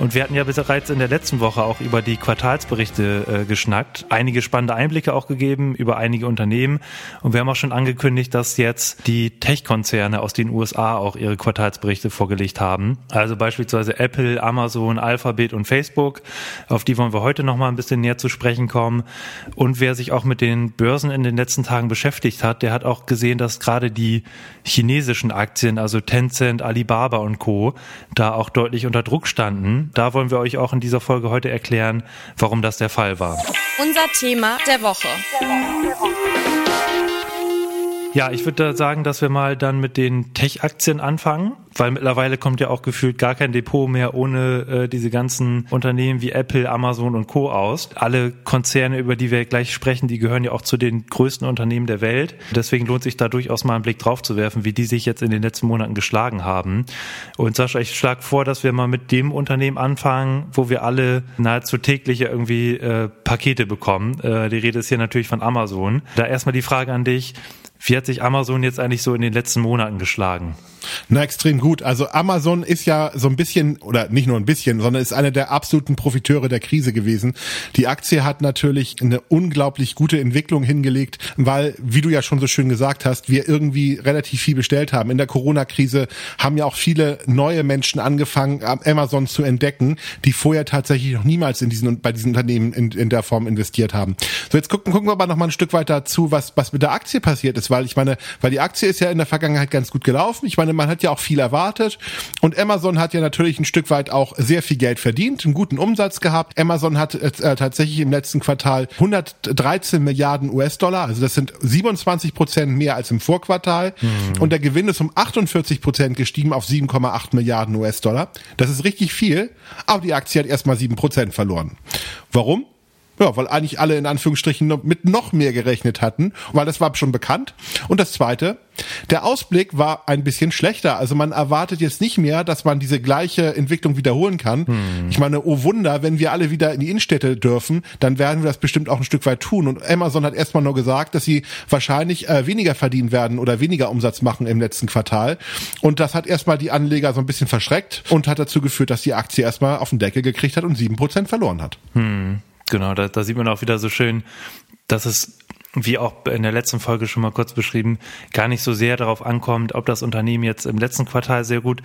Und wir hatten ja bereits in der letzten Woche auch über die Quartalsberichte äh, geschnackt, einige spannende Einblicke auch gegeben über einige Unternehmen. Und wir haben auch schon angekündigt, dass jetzt die Tech-Konzerne aus den USA auch ihre Quartalsberichte vorgelegt haben. Also beispielsweise Apple, Amazon, Alphabet und Facebook. Auf die wollen wir heute noch mal ein bisschen näher zu sprechen kommen. Und wer sich auch mit den Börsen in den letzten Tagen beschäftigt hat, der hat auch gesehen, dass gerade die chinesischen Aktien, also Tencent, Alibaba und Co., da auch deutlich unter Druck standen da wollen wir euch auch in dieser Folge heute erklären, warum das der Fall war. Unser Thema der Woche. Ja, ich würde sagen, dass wir mal dann mit den Tech-Aktien anfangen weil mittlerweile kommt ja auch gefühlt gar kein Depot mehr ohne äh, diese ganzen Unternehmen wie Apple, Amazon und Co. aus. Alle Konzerne, über die wir gleich sprechen, die gehören ja auch zu den größten Unternehmen der Welt. Deswegen lohnt sich da durchaus mal einen Blick drauf zu werfen, wie die sich jetzt in den letzten Monaten geschlagen haben. Und Sascha, ich schlage vor, dass wir mal mit dem Unternehmen anfangen, wo wir alle nahezu täglich irgendwie äh, Pakete bekommen. Äh, die Rede ist hier natürlich von Amazon. Da erstmal die Frage an dich. Wie hat sich Amazon jetzt eigentlich so in den letzten Monaten geschlagen? Na, extrem gut. Also Amazon ist ja so ein bisschen, oder nicht nur ein bisschen, sondern ist einer der absoluten Profiteure der Krise gewesen. Die Aktie hat natürlich eine unglaublich gute Entwicklung hingelegt, weil, wie du ja schon so schön gesagt hast, wir irgendwie relativ viel bestellt haben. In der Corona-Krise haben ja auch viele neue Menschen angefangen, Amazon zu entdecken, die vorher tatsächlich noch niemals in diesen, bei diesen Unternehmen in, in der Form investiert haben. So, jetzt gucken, gucken wir aber noch mal ein Stück weiter zu, was, was mit der Aktie passiert ist, weil ich meine, weil die Aktie ist ja in der Vergangenheit ganz gut gelaufen. Ich meine, meine, man hat ja auch viel erwartet und Amazon hat ja natürlich ein Stück weit auch sehr viel Geld verdient, einen guten Umsatz gehabt. Amazon hat äh, tatsächlich im letzten Quartal 113 Milliarden US-Dollar, also das sind 27 Prozent mehr als im Vorquartal mhm. und der Gewinn ist um 48 Prozent gestiegen auf 7,8 Milliarden US-Dollar. Das ist richtig viel, aber die Aktie hat erstmal 7 Prozent verloren. Warum? Ja, weil eigentlich alle in Anführungsstrichen mit noch mehr gerechnet hatten, weil das war schon bekannt. Und das zweite, der Ausblick war ein bisschen schlechter. Also man erwartet jetzt nicht mehr, dass man diese gleiche Entwicklung wiederholen kann. Hm. Ich meine, oh Wunder, wenn wir alle wieder in die Innenstädte dürfen, dann werden wir das bestimmt auch ein Stück weit tun. Und Amazon hat erstmal nur gesagt, dass sie wahrscheinlich äh, weniger verdienen werden oder weniger Umsatz machen im letzten Quartal. Und das hat erstmal die Anleger so ein bisschen verschreckt und hat dazu geführt, dass die Aktie erstmal auf den Deckel gekriegt hat und sieben Prozent verloren hat. Hm. Genau, da, da sieht man auch wieder so schön, dass es wie auch in der letzten Folge schon mal kurz beschrieben, gar nicht so sehr darauf ankommt, ob das Unternehmen jetzt im letzten Quartal sehr gut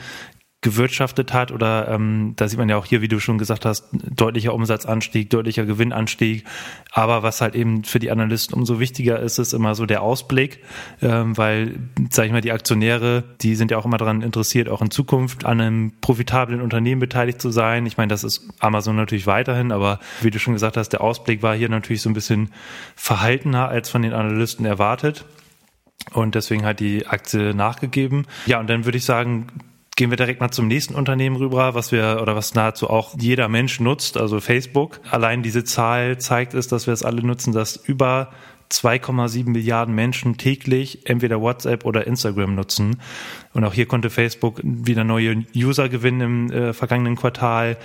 gewirtschaftet hat oder ähm, da sieht man ja auch hier, wie du schon gesagt hast, deutlicher Umsatzanstieg, deutlicher Gewinnanstieg. Aber was halt eben für die Analysten umso wichtiger ist, ist immer so der Ausblick, ähm, weil, sage ich mal, die Aktionäre, die sind ja auch immer daran interessiert, auch in Zukunft an einem profitablen Unternehmen beteiligt zu sein. Ich meine, das ist Amazon natürlich weiterhin, aber wie du schon gesagt hast, der Ausblick war hier natürlich so ein bisschen verhaltener als von den Analysten erwartet. Und deswegen hat die Aktie nachgegeben. Ja, und dann würde ich sagen, Gehen wir direkt mal zum nächsten Unternehmen rüber, was wir oder was nahezu auch jeder Mensch nutzt, also Facebook. Allein diese Zahl zeigt es, dass wir es alle nutzen, dass über 2,7 Milliarden Menschen täglich entweder WhatsApp oder Instagram nutzen. Und auch hier konnte Facebook wieder neue User gewinnen im äh, vergangenen Quartal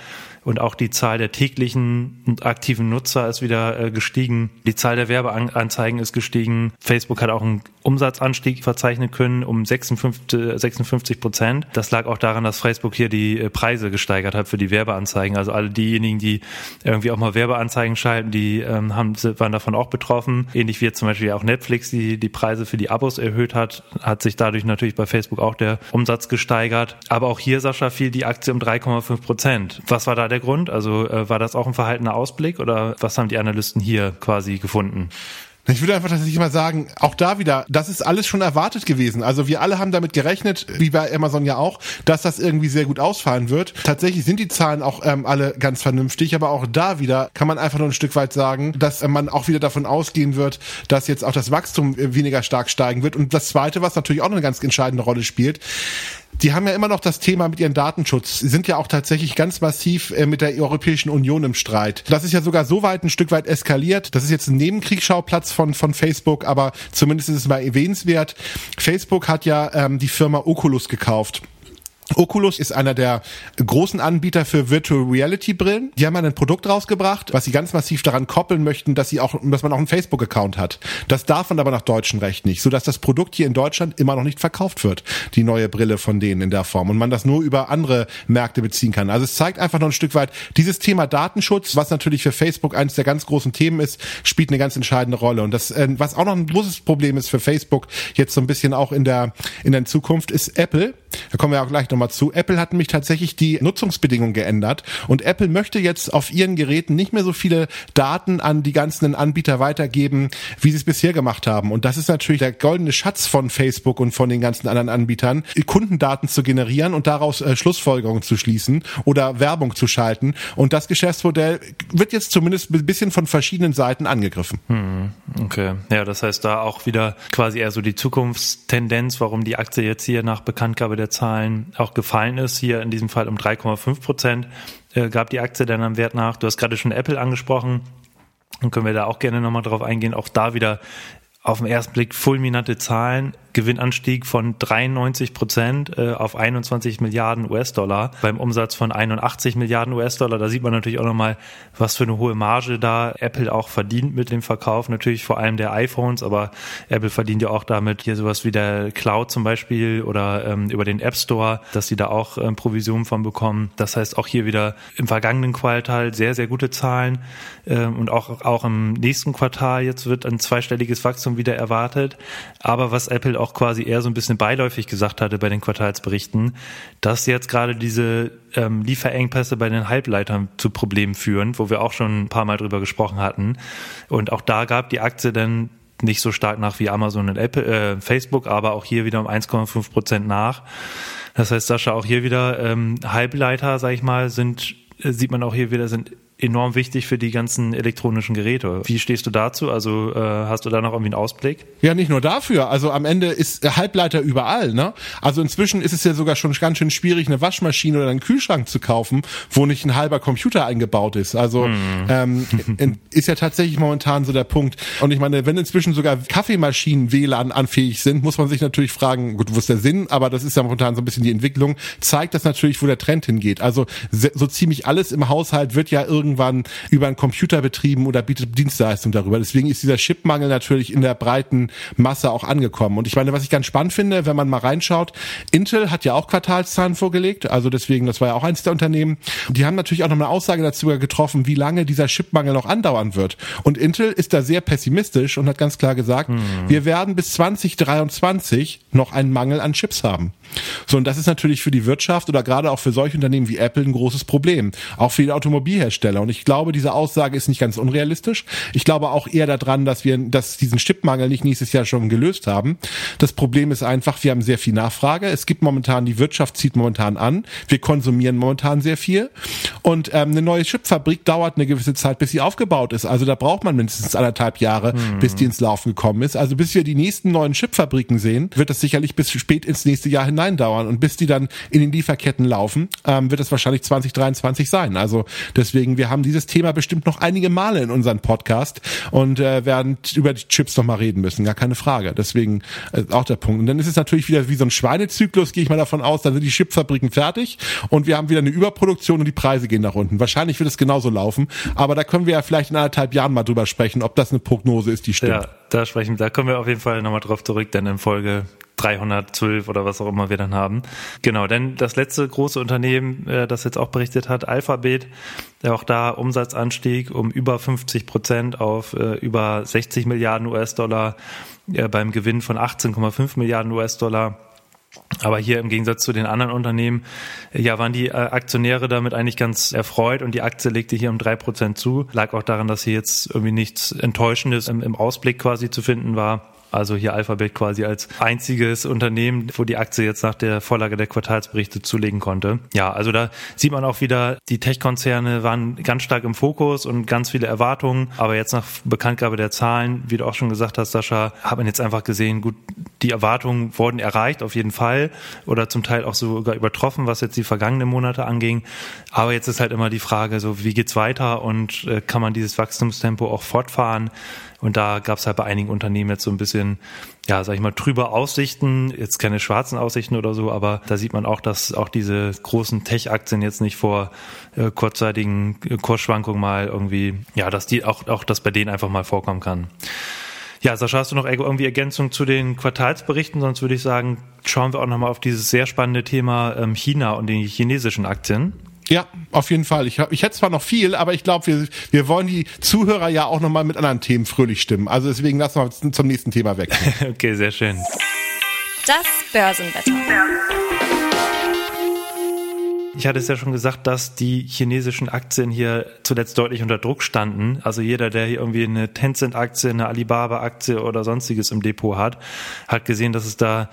und auch die Zahl der täglichen und aktiven Nutzer ist wieder äh, gestiegen. Die Zahl der Werbeanzeigen ist gestiegen. Facebook hat auch einen Umsatzanstieg verzeichnen können um 56, Prozent. Das lag auch daran, dass Facebook hier die äh, Preise gesteigert hat für die Werbeanzeigen. Also alle diejenigen, die irgendwie auch mal Werbeanzeigen schalten, die ähm, haben, waren davon auch betroffen. Ähnlich wie jetzt zum Beispiel auch Netflix, die die Preise für die Abos erhöht hat, hat sich dadurch natürlich bei Facebook auch der Umsatz gesteigert. Aber auch hier, Sascha, fiel die Aktie um 3,5 Prozent. Was war da der Grund? Also äh, war das auch ein verhaltener Ausblick oder was haben die Analysten hier quasi gefunden? Ich würde einfach tatsächlich mal sagen, auch da wieder, das ist alles schon erwartet gewesen. Also wir alle haben damit gerechnet, wie bei Amazon ja auch, dass das irgendwie sehr gut ausfallen wird. Tatsächlich sind die Zahlen auch ähm, alle ganz vernünftig, aber auch da wieder kann man einfach nur ein Stück weit sagen, dass äh, man auch wieder davon ausgehen wird, dass jetzt auch das Wachstum äh, weniger stark steigen wird. Und das Zweite, was natürlich auch eine ganz entscheidende Rolle spielt, die haben ja immer noch das Thema mit ihrem Datenschutz. Sie sind ja auch tatsächlich ganz massiv äh, mit der Europäischen Union im Streit. Das ist ja sogar so weit ein Stück weit eskaliert. Das ist jetzt ein Nebenkriegsschauplatz von, von Facebook, aber zumindest ist es mal erwähnenswert. Facebook hat ja ähm, die Firma Oculus gekauft. Oculus ist einer der großen Anbieter für Virtual Reality Brillen. Die haben ein Produkt rausgebracht, was sie ganz massiv daran koppeln möchten, dass sie auch, dass man auch einen Facebook Account hat. Das darf man aber nach deutschem Recht nicht, sodass das Produkt hier in Deutschland immer noch nicht verkauft wird. Die neue Brille von denen in der Form und man das nur über andere Märkte beziehen kann. Also es zeigt einfach noch ein Stück weit dieses Thema Datenschutz, was natürlich für Facebook eines der ganz großen Themen ist, spielt eine ganz entscheidende Rolle. Und das, äh, was auch noch ein großes Problem ist für Facebook jetzt so ein bisschen auch in der in der Zukunft ist Apple. Da kommen wir auch gleich nochmal zu. Apple hat nämlich tatsächlich die Nutzungsbedingungen geändert und Apple möchte jetzt auf ihren Geräten nicht mehr so viele Daten an die ganzen Anbieter weitergeben, wie sie es bisher gemacht haben. Und das ist natürlich der goldene Schatz von Facebook und von den ganzen anderen Anbietern, Kundendaten zu generieren und daraus äh, Schlussfolgerungen zu schließen oder Werbung zu schalten. Und das Geschäftsmodell wird jetzt zumindest ein bisschen von verschiedenen Seiten angegriffen. Hm, okay, ja, das heißt da auch wieder quasi eher so die Zukunftstendenz, warum die Aktie jetzt hier nach Bekanntgabe der Zahlen auch gefallen ist. Hier in diesem Fall um 3,5 Prozent äh, gab die Aktie dann am Wert nach. Du hast gerade schon Apple angesprochen. Dann können wir da auch gerne nochmal drauf eingehen. Auch da wieder auf den ersten Blick fulminante Zahlen. Gewinnanstieg von 93 Prozent äh, auf 21 Milliarden US-Dollar beim Umsatz von 81 Milliarden US-Dollar. Da sieht man natürlich auch nochmal, was für eine hohe Marge da Apple auch verdient mit dem Verkauf. Natürlich vor allem der iPhones, aber Apple verdient ja auch damit hier sowas wie der Cloud zum Beispiel oder ähm, über den App Store, dass sie da auch ähm, Provisionen von bekommen. Das heißt auch hier wieder im vergangenen Quartal sehr, sehr gute Zahlen ähm, und auch, auch im nächsten Quartal jetzt wird ein zweistelliges Wachstum wieder erwartet. Aber was Apple auch quasi eher so ein bisschen beiläufig gesagt hatte bei den Quartalsberichten, dass jetzt gerade diese ähm, Lieferengpässe bei den Halbleitern zu Problemen führen, wo wir auch schon ein paar Mal drüber gesprochen hatten. Und auch da gab die Aktie dann nicht so stark nach wie Amazon und Apple, äh, Facebook, aber auch hier wieder um 1,5 Prozent nach. Das heißt, Sascha, auch hier wieder ähm, Halbleiter, sag ich mal, sind äh, sieht man auch hier wieder, sind enorm wichtig für die ganzen elektronischen Geräte. Wie stehst du dazu? Also äh, hast du da noch irgendwie einen Ausblick? Ja, nicht nur dafür. Also am Ende ist Halbleiter überall. Ne? Also inzwischen ist es ja sogar schon ganz schön schwierig, eine Waschmaschine oder einen Kühlschrank zu kaufen, wo nicht ein halber Computer eingebaut ist. Also hm. ähm, ist ja tatsächlich momentan so der Punkt. Und ich meine, wenn inzwischen sogar Kaffeemaschinen WLAN anfähig sind, muss man sich natürlich fragen, gut, wo ist der Sinn? Aber das ist ja momentan so ein bisschen die Entwicklung. Zeigt das natürlich, wo der Trend hingeht. Also so ziemlich alles im Haushalt wird ja irgendwie irgendwann über einen Computer betrieben oder bietet Dienstleistung darüber. Deswegen ist dieser Chipmangel natürlich in der breiten Masse auch angekommen. Und ich meine, was ich ganz spannend finde, wenn man mal reinschaut, Intel hat ja auch Quartalszahlen vorgelegt, also deswegen, das war ja auch eins der Unternehmen. Die haben natürlich auch noch eine Aussage dazu getroffen, wie lange dieser Chipmangel noch andauern wird. Und Intel ist da sehr pessimistisch und hat ganz klar gesagt, hm. wir werden bis 2023 noch einen Mangel an Chips haben. So, und das ist natürlich für die Wirtschaft oder gerade auch für solche Unternehmen wie Apple ein großes Problem. Auch für die Automobilhersteller. Und ich glaube, diese Aussage ist nicht ganz unrealistisch. Ich glaube auch eher daran, dass wir, dass diesen Chipmangel nicht nächstes Jahr schon gelöst haben. Das Problem ist einfach, wir haben sehr viel Nachfrage. Es gibt momentan, die Wirtschaft zieht momentan an. Wir konsumieren momentan sehr viel. Und ähm, eine neue Chipfabrik dauert eine gewisse Zeit, bis sie aufgebaut ist. Also da braucht man mindestens anderthalb Jahre, mhm. bis die ins Laufen gekommen ist. Also bis wir die nächsten neuen Chipfabriken sehen, wird das sicherlich bis spät ins nächste Jahr hinein hineindauern. Und bis die dann in den Lieferketten laufen, ähm, wird es wahrscheinlich 2023 sein. Also deswegen, wir haben dieses Thema bestimmt noch einige Male in unserem Podcast und äh, werden über die Chips noch mal reden müssen, gar keine Frage. Deswegen äh, auch der Punkt. Und dann ist es natürlich wieder wie so ein Schweinezyklus, gehe ich mal davon aus, dann sind die Chipfabriken fertig und wir haben wieder eine Überproduktion und die Preise gehen nach unten. Wahrscheinlich wird es genauso laufen, aber da können wir ja vielleicht in anderthalb Jahren mal drüber sprechen, ob das eine Prognose ist, die stimmt. Ja, da sprechen, da kommen wir auf jeden Fall nochmal drauf zurück, denn in Folge 312 oder was auch immer wir dann haben. Genau, denn das letzte große Unternehmen, äh, das jetzt auch berichtet hat, Alphabet, auch da Umsatzanstieg um über 50 Prozent auf äh, über 60 Milliarden US-Dollar äh, beim Gewinn von 18,5 Milliarden US-Dollar. Aber hier im Gegensatz zu den anderen Unternehmen, ja, waren die Aktionäre damit eigentlich ganz erfreut und die Aktie legte hier um drei Prozent zu. Lag auch daran, dass hier jetzt irgendwie nichts Enttäuschendes im, im Ausblick quasi zu finden war. Also hier Alphabet quasi als einziges Unternehmen, wo die Aktie jetzt nach der Vorlage der Quartalsberichte zulegen konnte. Ja, also da sieht man auch wieder, die Tech-Konzerne waren ganz stark im Fokus und ganz viele Erwartungen. Aber jetzt nach Bekanntgabe der Zahlen, wie du auch schon gesagt hast, Sascha, hat man jetzt einfach gesehen, gut, die Erwartungen wurden erreicht, auf jeden Fall. Oder zum Teil auch sogar übertroffen, was jetzt die vergangenen Monate anging. Aber jetzt ist halt immer die Frage, so wie geht's weiter und äh, kann man dieses Wachstumstempo auch fortfahren? Und da gab es halt bei einigen Unternehmen jetzt so ein bisschen, ja, sag ich mal, trüber Aussichten, jetzt keine schwarzen Aussichten oder so, aber da sieht man auch, dass auch diese großen Tech-Aktien jetzt nicht vor äh, kurzzeitigen Kursschwankungen mal irgendwie, ja, dass die auch, auch das bei denen einfach mal vorkommen kann. Ja, Sascha, hast du noch irgendwie Ergänzung zu den Quartalsberichten? Sonst würde ich sagen, schauen wir auch nochmal auf dieses sehr spannende Thema ähm, China und die chinesischen Aktien. Ja, auf jeden Fall. Ich, ich hätte zwar noch viel, aber ich glaube, wir, wir wollen die Zuhörer ja auch nochmal mit anderen Themen fröhlich stimmen. Also deswegen lassen wir zum nächsten Thema weg. okay, sehr schön. Das Börsenwetter. Ich hatte es ja schon gesagt, dass die chinesischen Aktien hier zuletzt deutlich unter Druck standen. Also jeder, der hier irgendwie eine Tencent-Aktie, eine Alibaba-Aktie oder sonstiges im Depot hat, hat gesehen, dass es da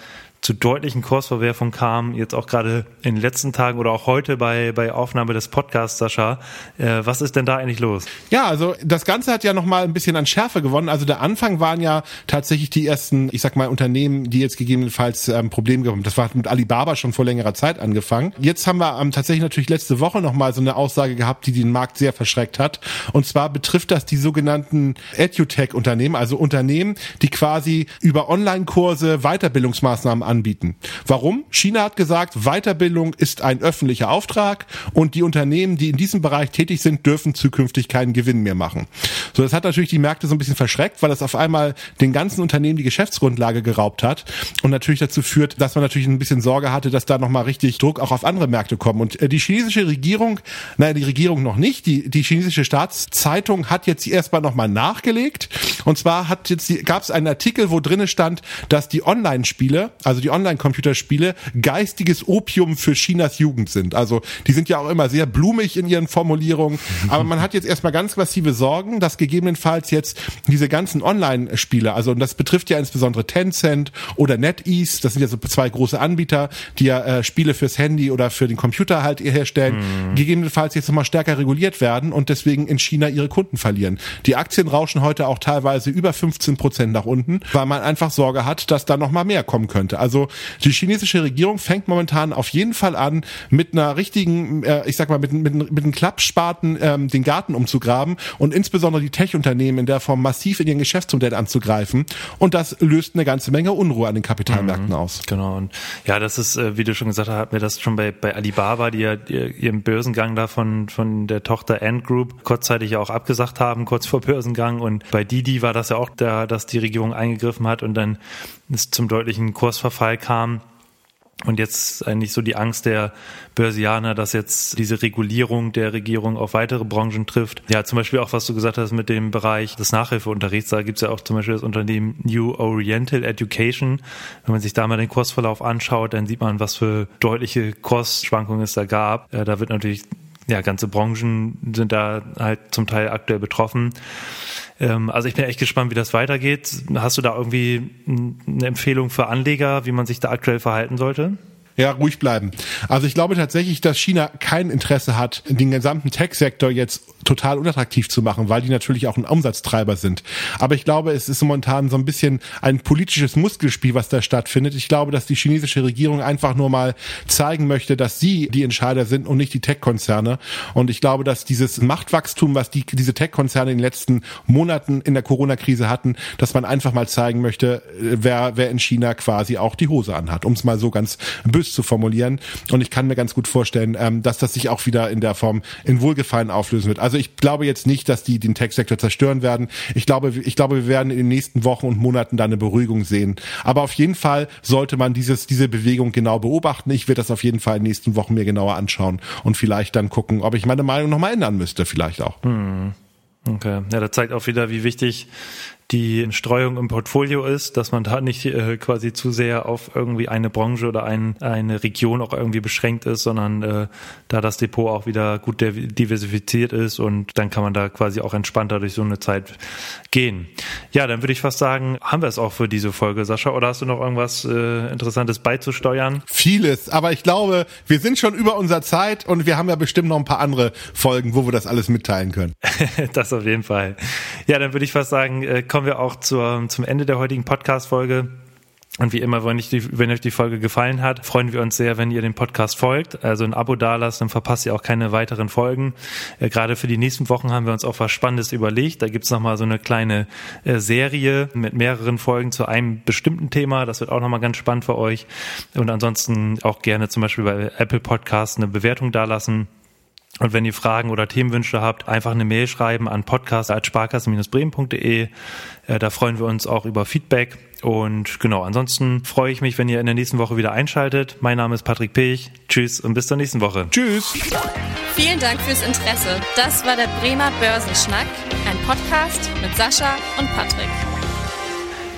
zu deutlichen Kursverwerfungen kam, jetzt auch gerade in den letzten Tagen oder auch heute bei, bei Aufnahme des Podcasts, Sascha. Äh, was ist denn da eigentlich los? Ja, also das Ganze hat ja nochmal ein bisschen an Schärfe gewonnen. Also der Anfang waren ja tatsächlich die ersten, ich sag mal, Unternehmen, die jetzt gegebenenfalls ähm, Probleme haben. Das war mit Alibaba schon vor längerer Zeit angefangen. Jetzt haben wir ähm, tatsächlich natürlich letzte Woche nochmal so eine Aussage gehabt, die den Markt sehr verschreckt hat. Und zwar betrifft das die sogenannten EduTech-Unternehmen, also Unternehmen, die quasi über Online-Kurse Weiterbildungsmaßnahmen anbieten. Warum? China hat gesagt, Weiterbildung ist ein öffentlicher Auftrag und die Unternehmen, die in diesem Bereich tätig sind, dürfen zukünftig keinen Gewinn mehr machen. So, das hat natürlich die Märkte so ein bisschen verschreckt, weil das auf einmal den ganzen Unternehmen die Geschäftsgrundlage geraubt hat und natürlich dazu führt, dass man natürlich ein bisschen Sorge hatte, dass da nochmal richtig Druck auch auf andere Märkte kommen. Und äh, die chinesische Regierung, naja, die Regierung noch nicht, die, die chinesische Staatszeitung hat jetzt erstmal nochmal nachgelegt. Und zwar hat jetzt gab es einen Artikel, wo drinnen stand, dass die Online-Spiele, also also die Online-Computerspiele, geistiges Opium für Chinas Jugend sind. Also die sind ja auch immer sehr blumig in ihren Formulierungen. Aber man hat jetzt erstmal ganz massive Sorgen, dass gegebenenfalls jetzt diese ganzen Online-Spiele, also und das betrifft ja insbesondere Tencent oder NetEase, das sind ja so zwei große Anbieter, die ja äh, Spiele fürs Handy oder für den Computer halt herstellen, mhm. gegebenenfalls jetzt nochmal stärker reguliert werden und deswegen in China ihre Kunden verlieren. Die Aktien rauschen heute auch teilweise über 15 Prozent nach unten, weil man einfach Sorge hat, dass da nochmal mehr kommen könnte. Also also die chinesische Regierung fängt momentan auf jeden Fall an, mit einer richtigen, äh, ich sag mal, mit, mit, mit einem Klappspaten ähm, den Garten umzugraben und insbesondere die Tech-Unternehmen in der Form massiv in ihren Geschäftsmodell anzugreifen. Und das löst eine ganze Menge Unruhe an den Kapitalmärkten mhm, aus. Genau. Und ja, das ist, äh, wie du schon gesagt hast, hatten wir das schon bei, bei Alibaba, die ja ihren Börsengang da von, von der Tochter Ant Group kurzzeitig ja auch abgesagt haben, kurz vor Börsengang. Und bei Didi war das ja auch da, dass die Regierung eingegriffen hat und dann es zum deutlichen Kursverfall kam. Und jetzt eigentlich so die Angst der Börsianer, dass jetzt diese Regulierung der Regierung auf weitere Branchen trifft. Ja, zum Beispiel auch, was du gesagt hast mit dem Bereich des Nachhilfeunterrichts. Da gibt's ja auch zum Beispiel das Unternehmen New Oriental Education. Wenn man sich da mal den Kursverlauf anschaut, dann sieht man, was für deutliche Kursschwankungen es da gab. Da wird natürlich, ja, ganze Branchen sind da halt zum Teil aktuell betroffen. Ähm, also ich bin echt gespannt, wie das weitergeht. Hast du da irgendwie eine Empfehlung für Anleger, wie man sich da aktuell verhalten sollte? Ja, ruhig bleiben. Also ich glaube tatsächlich, dass China kein Interesse hat, den gesamten Tech-Sektor jetzt total unattraktiv zu machen, weil die natürlich auch ein Umsatztreiber sind. Aber ich glaube, es ist momentan so ein bisschen ein politisches Muskelspiel, was da stattfindet. Ich glaube, dass die chinesische Regierung einfach nur mal zeigen möchte, dass sie die Entscheider sind und nicht die Tech-Konzerne. Und ich glaube, dass dieses Machtwachstum, was die, diese Tech-Konzerne in den letzten Monaten in der Corona-Krise hatten, dass man einfach mal zeigen möchte, wer, wer in China quasi auch die Hose anhat, um es mal so ganz bös zu formulieren. Und ich kann mir ganz gut vorstellen, ähm, dass das sich auch wieder in der Form in Wohlgefallen auflösen wird. Also ich glaube jetzt nicht, dass die den Tech-Sektor zerstören werden. Ich glaube, ich glaube, wir werden in den nächsten Wochen und Monaten da eine Beruhigung sehen. Aber auf jeden Fall sollte man dieses, diese Bewegung genau beobachten. Ich werde das auf jeden Fall in den nächsten Wochen mir genauer anschauen und vielleicht dann gucken, ob ich meine Meinung nochmal ändern müsste, vielleicht auch. Hm. Okay. Ja, das zeigt auch wieder, wie wichtig die Streuung im Portfolio ist, dass man da nicht äh, quasi zu sehr auf irgendwie eine Branche oder ein, eine Region auch irgendwie beschränkt ist, sondern äh, da das Depot auch wieder gut diversifiziert ist und dann kann man da quasi auch entspannter durch so eine Zeit gehen. Ja, dann würde ich fast sagen, haben wir es auch für diese Folge, Sascha, oder hast du noch irgendwas äh, Interessantes beizusteuern? Vieles, aber ich glaube, wir sind schon über unserer Zeit und wir haben ja bestimmt noch ein paar andere Folgen, wo wir das alles mitteilen können. das auf jeden Fall. Ja, dann würde ich fast sagen, äh, kommen wir auch zur, zum Ende der heutigen Podcast-Folge. Und wie immer, wenn, die, wenn, euch die Folge gefallen hat, freuen wir uns sehr, wenn ihr den Podcast folgt. Also ein Abo dalasst, dann verpasst ihr auch keine weiteren Folgen. Äh, gerade für die nächsten Wochen haben wir uns auch was Spannendes überlegt. Da gibt's nochmal so eine kleine äh, Serie mit mehreren Folgen zu einem bestimmten Thema. Das wird auch nochmal ganz spannend für euch. Und ansonsten auch gerne zum Beispiel bei Apple Podcasts eine Bewertung dalassen. Und wenn ihr Fragen oder Themenwünsche habt, einfach eine Mail schreiben an podcast.sparkassen-bremen.de. Äh, da freuen wir uns auch über Feedback. Und genau, ansonsten freue ich mich, wenn ihr in der nächsten Woche wieder einschaltet. Mein Name ist Patrick Pech. Tschüss und bis zur nächsten Woche. Tschüss. Vielen Dank fürs Interesse. Das war der Bremer Börsenschnack, ein Podcast mit Sascha und Patrick.